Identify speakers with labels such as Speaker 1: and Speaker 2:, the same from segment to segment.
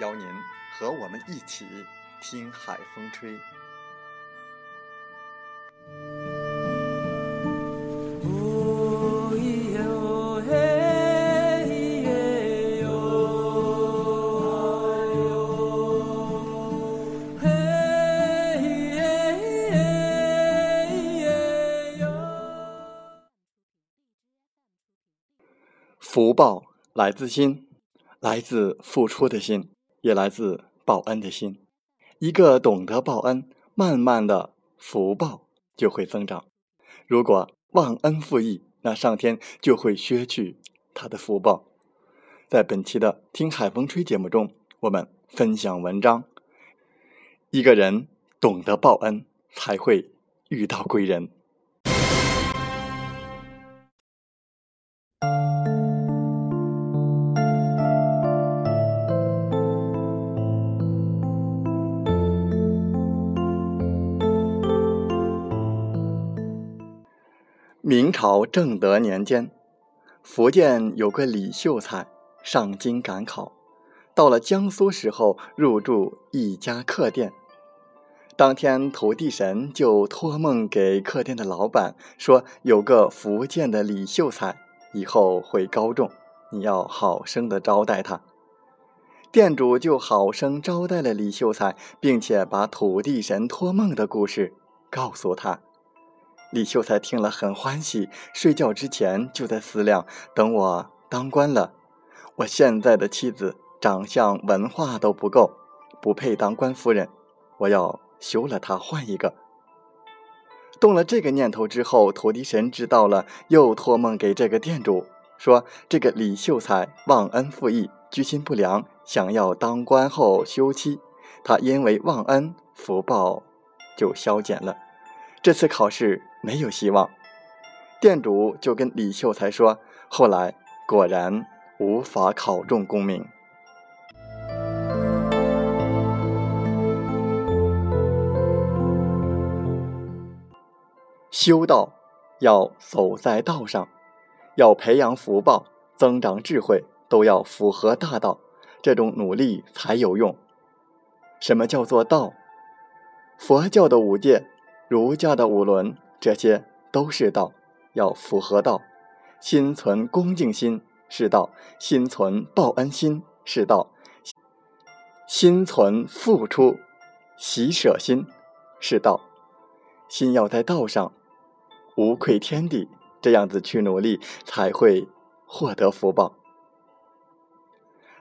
Speaker 1: 邀您和我们一起听海风吹。福报。来自心，来自付出的心，也来自报恩的心。一个懂得报恩，慢慢的福报就会增长。如果忘恩负义，那上天就会削去他的福报。在本期的《听海风吹》节目中，我们分享文章：一个人懂得报恩，才会遇到贵人。明朝正德年间，福建有个李秀才上京赶考，到了江苏时候入住一家客店。当天土地神就托梦给客店的老板说：“有个福建的李秀才，以后会高中，你要好生的招待他。”店主就好生招待了李秀才，并且把土地神托梦的故事告诉他。李秀才听了很欢喜，睡觉之前就在思量：等我当官了，我现在的妻子长相、文化都不够，不配当官夫人，我要休了她，换一个。动了这个念头之后，土地神知道了，又托梦给这个店主说：这个李秀才忘恩负义，居心不良，想要当官后休妻，他因为忘恩，福报就消减了。这次考试没有希望，店主就跟李秀才说：“后来果然无法考中功名。修道要走在道上，要培养福报、增长智慧，都要符合大道，这种努力才有用。什么叫做道？佛教的五戒。”儒家的五伦，这些都是道，要符合道。心存恭敬心是道，心存报恩心是道，心存付出喜舍心是道。心要在道上，无愧天地，这样子去努力，才会获得福报。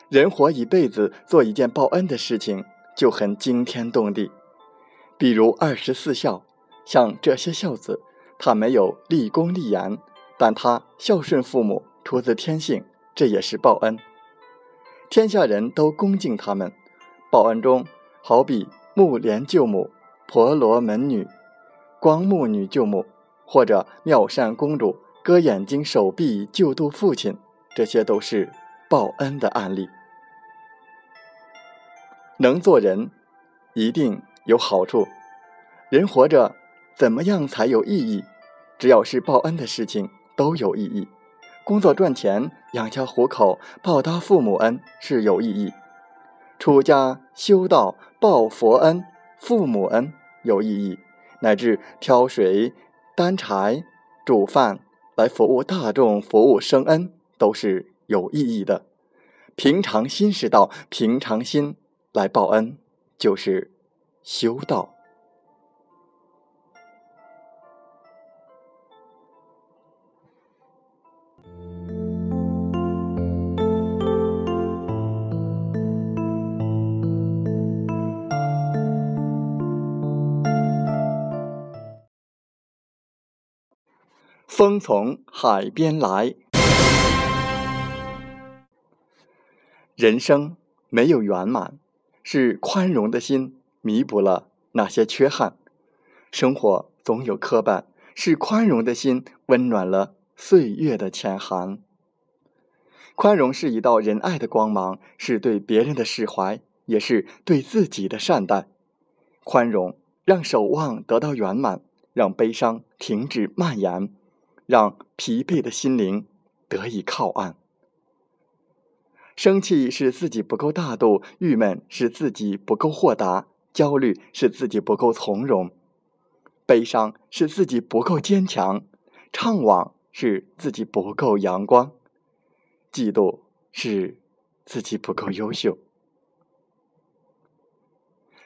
Speaker 1: 人活一辈子，做一件报恩的事情，就很惊天动地。比如二十四孝。像这些孝子，他没有立功立言，但他孝顺父母，出自天性，这也是报恩。天下人都恭敬他们，报恩中好比木莲救母、婆罗门女、光目女救母，或者妙善公主割眼睛手臂救度父亲，这些都是报恩的案例。能做人，一定有好处。人活着。怎么样才有意义？只要是报恩的事情都有意义。工作赚钱养家糊口，报答父母恩是有意义；出家修道报佛恩、父母恩有意义；乃至挑水、担柴、煮饭来服务大众、服务生恩都是有意义的。平常心是道，平常心来报恩，就是修道。风从海边来，人生没有圆满，是宽容的心弥补了那些缺憾；生活总有磕绊，是宽容的心温暖了岁月的浅寒。宽容是一道仁爱的光芒，是对别人的释怀，也是对自己的善待。宽容让守望得到圆满，让悲伤停止蔓延。让疲惫的心灵得以靠岸。生气是自己不够大度，郁闷是自己不够豁达，焦虑是自己不够从容，悲伤是自己不够坚强，怅惘是自己不够阳光，嫉妒是自己不够优秀。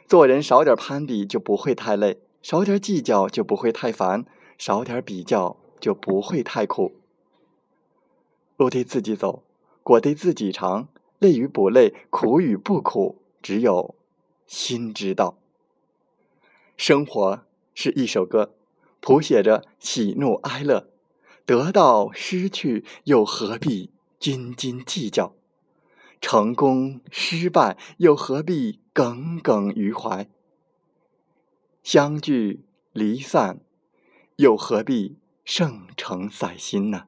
Speaker 1: 做人少点攀比就不会太累，少点计较就不会太烦，少点比较。就不会太苦。路得自己走，果得自己尝，累与不累，苦与不苦，只有心知道。生活是一首歌，谱写着喜怒哀乐，得到失去又何必斤斤计较？成功失败又何必耿耿于怀？相聚离散又何必？圣诚在心呢。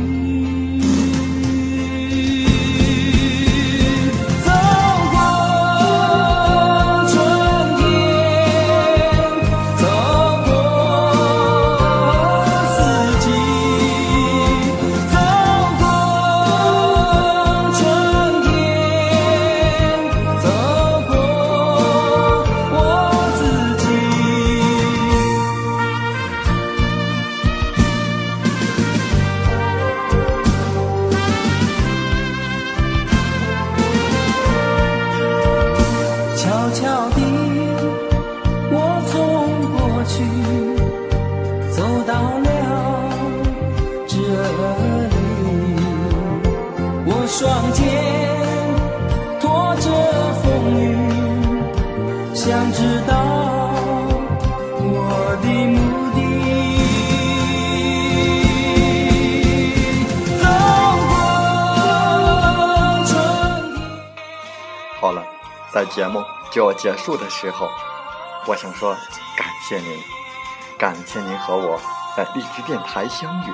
Speaker 2: 双肩拖着风雨，想知道我的目的。走过春天。
Speaker 1: 好了，在节目就要结束的时候，我想说感谢您，感谢您和我在荔枝电台相遇，